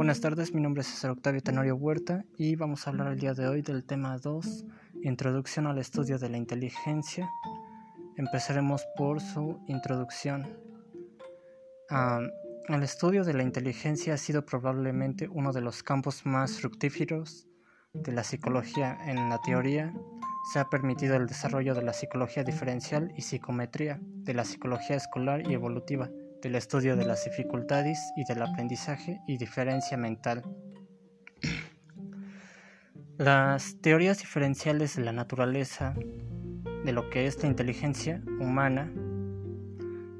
Buenas tardes, mi nombre es César Octavio Tenorio Huerta y vamos a hablar el día de hoy del tema 2, Introducción al estudio de la inteligencia. Empezaremos por su introducción. el estudio de la inteligencia ha sido probablemente uno de los campos más fructíferos de la psicología. En la teoría se ha permitido el desarrollo de la psicología diferencial y psicometría, de la psicología escolar y evolutiva del estudio de las dificultades y del aprendizaje y diferencia mental. Las teorías diferenciales de la naturaleza de lo que es la inteligencia humana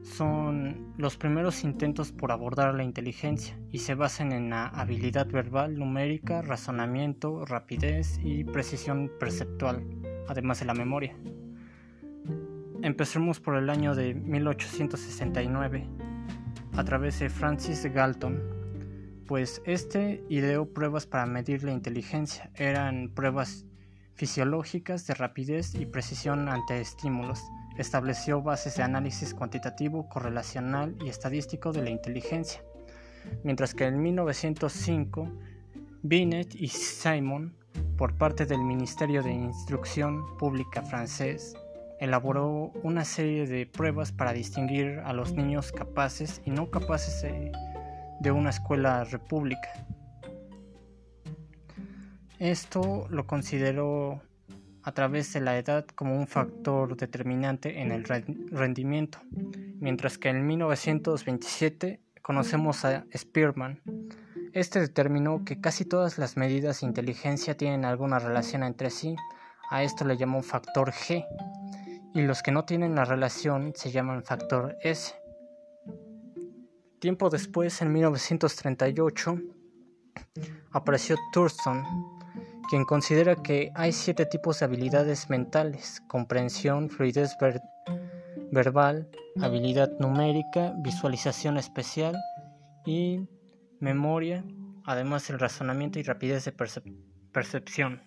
son los primeros intentos por abordar la inteligencia y se basan en la habilidad verbal, numérica, razonamiento, rapidez y precisión perceptual, además de la memoria. Empecemos por el año de 1869 a través de Francis Galton, pues este ideó pruebas para medir la inteligencia. Eran pruebas fisiológicas de rapidez y precisión ante estímulos. Estableció bases de análisis cuantitativo, correlacional y estadístico de la inteligencia. Mientras que en 1905, Binet y Simon, por parte del Ministerio de Instrucción Pública francés, elaboró una serie de pruebas para distinguir a los niños capaces y no capaces de, una escuela república. Esto lo consideró a través de la edad como un factor determinante en el rendimiento, mientras que en 1927 conocemos a Spearman. Este determinó que casi todas las medidas de inteligencia tienen alguna relación entre sí. A esto le llamó factor G, y los que no tienen la relación se llaman factor S. Tiempo después, en 1938, apareció Thurston, quien considera que hay siete tipos de habilidades mentales, comprensión, fluidez verbal, habilidad numérica, visualización especial y memoria, además del razonamiento y rapidez de percepción.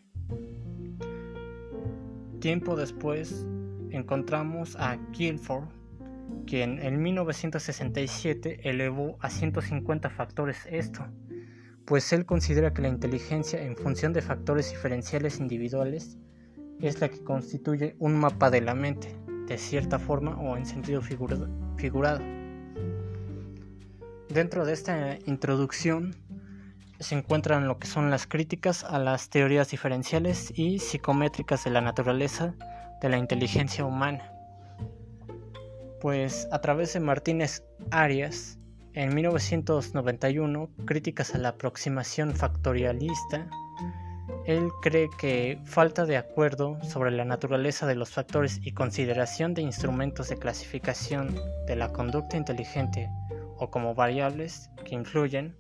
Tiempo después, encontramos a Guilford, quien en 1967 elevó a 150 factores esto, pues él considera que la inteligencia en función de factores diferenciales individuales es la que constituye un mapa de la mente, de cierta forma o en sentido figurado. Dentro de esta introducción se encuentran lo que son las críticas a las teorías diferenciales y psicométricas de la naturaleza de la inteligencia humana. Pues a través de Martínez Arias, en 1991, críticas a la aproximación factorialista, él cree que falta de acuerdo sobre la naturaleza de los factores y consideración de instrumentos de clasificación de la conducta inteligente o como variables que influyen,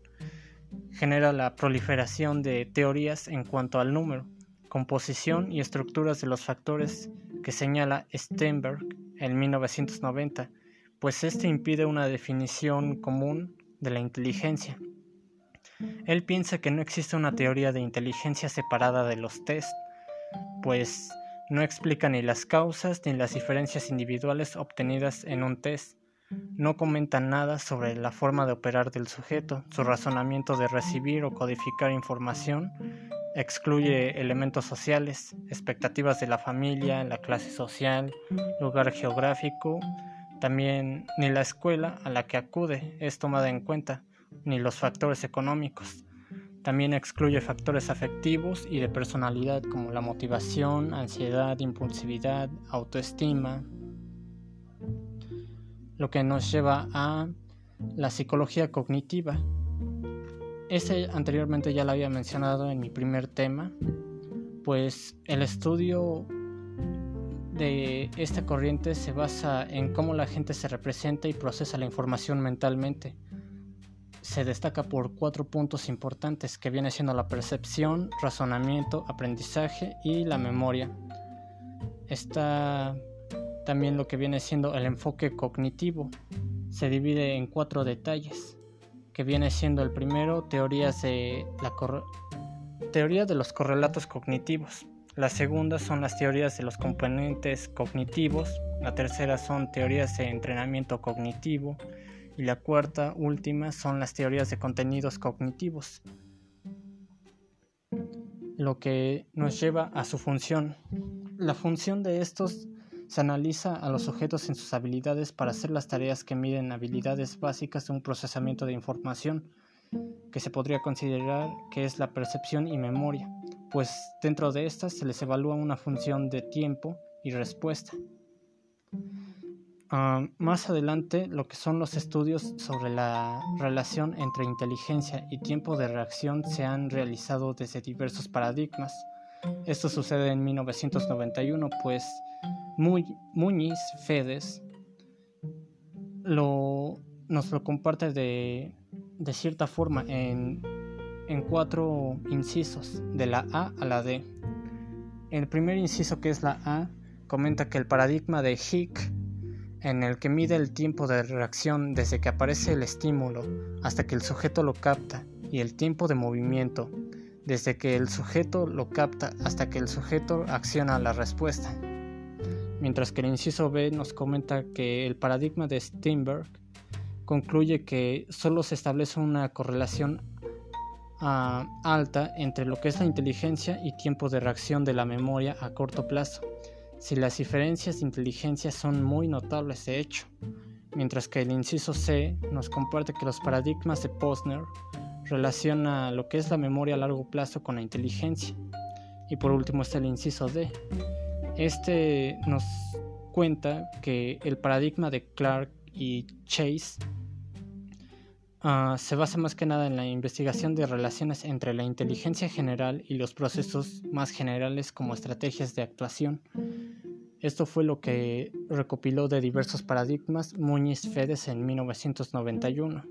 genera la proliferación de teorías en cuanto al número, composición y estructuras de los factores que señala Steinberg en 1990, pues este impide una definición común de la inteligencia. Él piensa que no existe una teoría de inteligencia separada de los test, pues no explica ni las causas ni las diferencias individuales obtenidas en un test. No comenta nada sobre la forma de operar del sujeto, su razonamiento de recibir o codificar información Excluye elementos sociales, expectativas de la familia, la clase social, lugar geográfico, también ni la escuela a la que acude es tomada en cuenta, ni los factores económicos. También excluye factores afectivos y de personalidad como la motivación, ansiedad, impulsividad, autoestima, lo que nos lleva a la psicología cognitiva, este anteriormente ya lo había mencionado en mi primer tema, pues el estudio de esta corriente se basa en cómo la gente se representa y procesa la información mentalmente. Se destaca por cuatro puntos importantes que viene siendo la percepción, razonamiento, aprendizaje y la memoria. Está también lo que viene siendo el enfoque cognitivo. Se divide en cuatro detalles que viene siendo el primero, teorías de la teoría de los correlatos cognitivos. La segunda son las teorías de los componentes cognitivos. La tercera son teorías de entrenamiento cognitivo. Y la cuarta, última, son las teorías de contenidos cognitivos, lo que nos lleva a su función. La función de estos se analiza a los objetos en sus habilidades para hacer las tareas que miden habilidades básicas de un procesamiento de información, que se podría considerar que es la percepción y memoria, pues dentro de estas se les evalúa una función de tiempo y respuesta. Ah, más adelante, lo que son los estudios sobre la relación entre inteligencia y tiempo de reacción se han realizado desde diversos paradigmas. Esto sucede en 1991, pues Muñiz Fedes lo, nos lo comparte de, de cierta forma en, en cuatro incisos, de la A a la D. El primer inciso, que es la A, comenta que el paradigma de Hick en el que mide el tiempo de reacción desde que aparece el estímulo hasta que el sujeto lo capta y el tiempo de movimiento desde que el sujeto lo capta hasta que el sujeto acciona la respuesta. Mientras que el inciso B nos comenta que el paradigma de Steinberg concluye que solo se establece una correlación ah, alta entre lo que es la inteligencia y tiempo de reacción de la memoria a corto plazo si las diferencias de inteligencia son muy notables de hecho, mientras que el inciso C nos comparte que los paradigmas de Posner relaciona lo que es la memoria a largo plazo con la inteligencia. Y por último está el inciso D. Este nos cuenta que el paradigma de Clark y Chase ah, se basa más que nada en la investigación de relaciones entre la inteligencia general y los procesos más generales como estrategias de actuación esto fue lo que recopiló de diversos paradigmas Muñiz Fedes en 1991.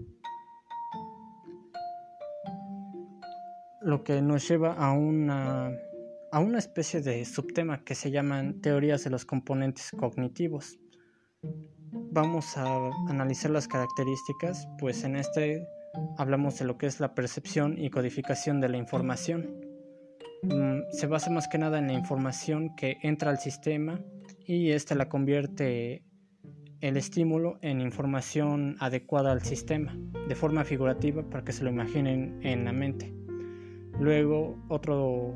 Lo que nos lleva a una, a una especie de subtema que se llaman teorías de los componentes cognitivos. Vamos a analizar las características, pues en este hablamos de lo que es la percepción y codificación de la información. Mm, se basa más que nada en la información que entra al sistema y esta la convierte el estímulo en información adecuada al sistema, de forma figurativa para que se lo imaginen en la mente. Luego, otro,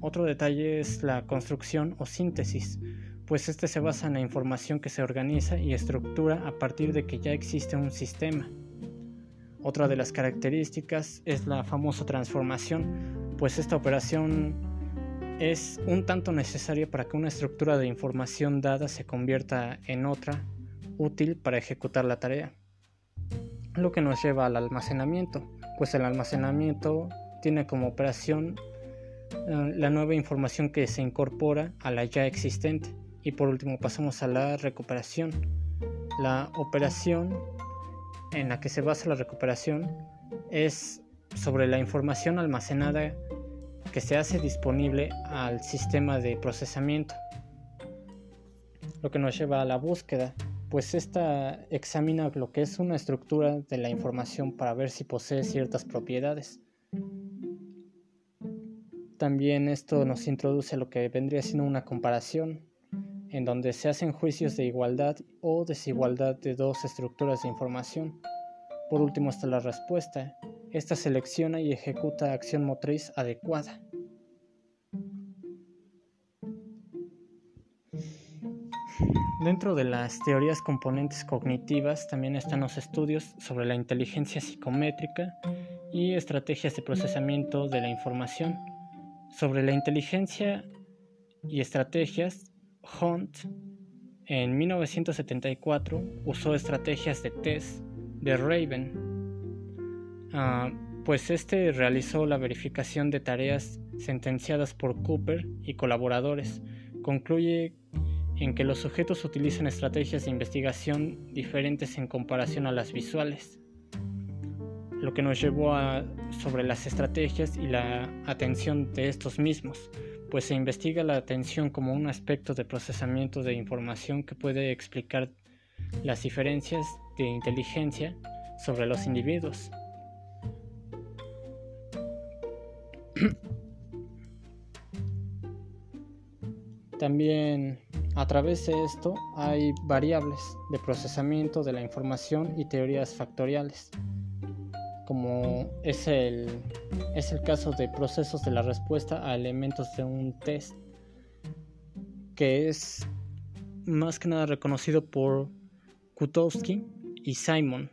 otro detalle es la construcción o síntesis, pues este se basa en la información que se organiza y estructura a partir de que ya existe un sistema. Otra de las características es la famosa transformación, pues esta operación es un tanto necesaria para que una estructura de información dada se convierta en otra útil para ejecutar la tarea. Lo que nos lleva al almacenamiento, pues el almacenamiento tiene como operación la nueva información que se incorpora a la ya existente. Y por último pasamos a la recuperación. La operación en la que se basa la recuperación es sobre la información almacenada que se hace disponible al sistema de procesamiento, lo que nos lleva a la búsqueda, pues esta examina lo que es una estructura de la información para ver si posee ciertas propiedades. También esto nos introduce a lo que vendría siendo una comparación, en donde se hacen juicios de igualdad o desigualdad de dos estructuras de información. Por último está la respuesta, esta selecciona y ejecuta acción motriz adecuada. Dentro de las teorías componentes cognitivas también están los estudios sobre la inteligencia psicométrica y estrategias de procesamiento de la información. Sobre la inteligencia y estrategias, Hunt en 1974 usó estrategias de test de Raven Ah, pues este realizó la verificación de tareas sentenciadas por Cooper y colaboradores. Concluye en que los sujetos utilizan estrategias de investigación diferentes en comparación a las visuales, lo que nos llevó a sobre las estrategias y la atención de estos mismos, pues se investiga la atención como un aspecto de procesamiento de información que puede explicar las diferencias de inteligencia sobre los individuos. También A través de esto hay variables de procesamiento de la información y teorías factoriales, como es el, es el caso de procesos de la respuesta a elementos de un test, que es más que nada reconocido por Kutowski y Simon,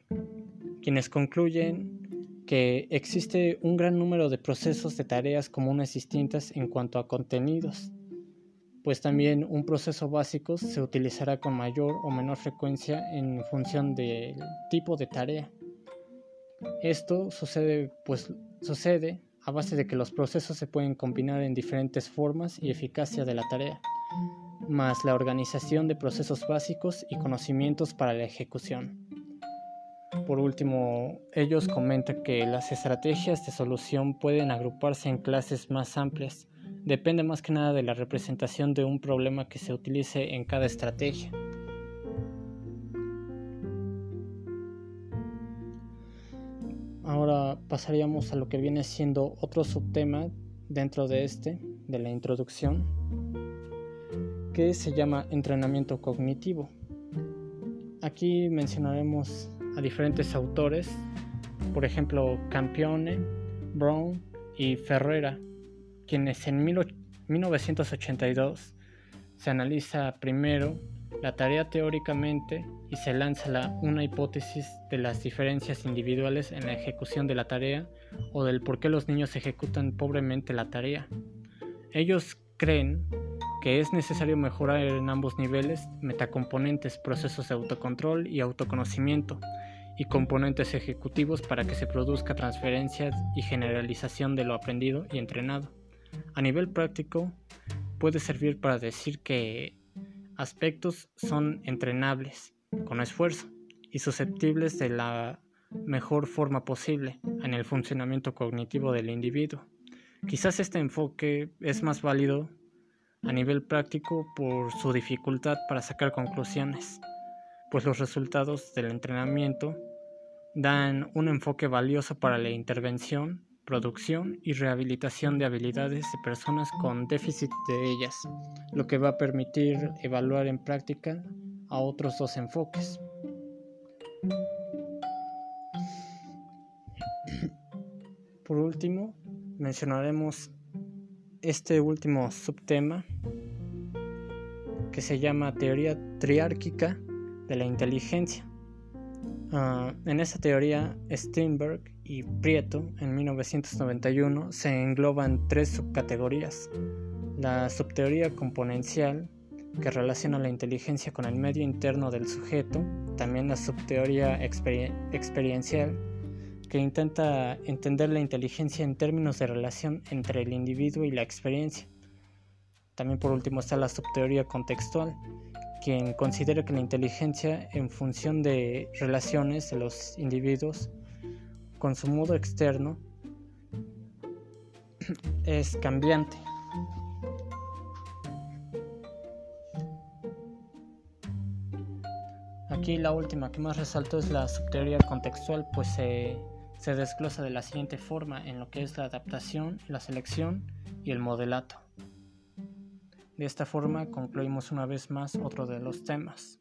quienes concluyen que existe un gran número de procesos de tareas comunes distintas en cuanto a contenidos pues también un proceso básico se utilizará con mayor o menor frecuencia en función del tipo de tarea. Esto sucede, pues, sucede a base de que los procesos se pueden combinar en diferentes formas y eficacia de la tarea, más la organización de procesos básicos y conocimientos para la ejecución. Por último, ellos comentan que las estrategias de solución pueden agruparse en clases más amplias, depende más que nada de la representación de un problema que se utilice en cada estrategia. Pasaríamos a lo que viene siendo otro subtema dentro de este, de la introducción, que se llama entrenamiento cognitivo. Aquí mencionaremos a diferentes autores, por ejemplo Campione, Brown y Ferrera, quienes en 1982 se analiza primero la tarea teóricamente y se lanza la, una hipótesis de las diferencias individuales en la ejecución de la tarea o del por qué los niños ejecutan pobremente la tarea. Ellos creen que es necesario mejorar en ambos niveles metacomponentes, procesos de autocontrol y autoconocimiento, y componentes ejecutivos para que se produzca transferencia y generalización de lo aprendido y entrenado. A nivel práctico, puede servir para decir que aspectos son entrenables con esfuerzo y susceptibles de la mejor forma posible en el funcionamiento cognitivo del individuo. Quizás este enfoque es más válido a nivel práctico por su dificultad para sacar conclusiones, pues los resultados del entrenamiento dan un enfoque valioso para la intervención producción y rehabilitación de habilidades de personas con déficit de ellas, lo que va a permitir evaluar en práctica a otros dos enfoques. Por último, mencionaremos este último subtema que se llama teoría triárquica de la inteligencia. Ah, en esta teoría, Steinberg y Prieto en 1991 se engloban tres subcategorías. La subteoría componencial, que relaciona la inteligencia con el medio interno del sujeto, también la subteoría experiencial, que intenta entender la inteligencia en términos de relación entre el individuo y la experiencia. También por último está la subteoría contextual, quien considera que la inteligencia en función de relaciones de los individuos con su modo externo es cambiante. Aquí la última que más resalto es la subteoría contextual, pues se, se desglosa de la siguiente forma en lo que es la adaptación, la selección y el modelato. De esta forma concluimos una vez más otro de los temas.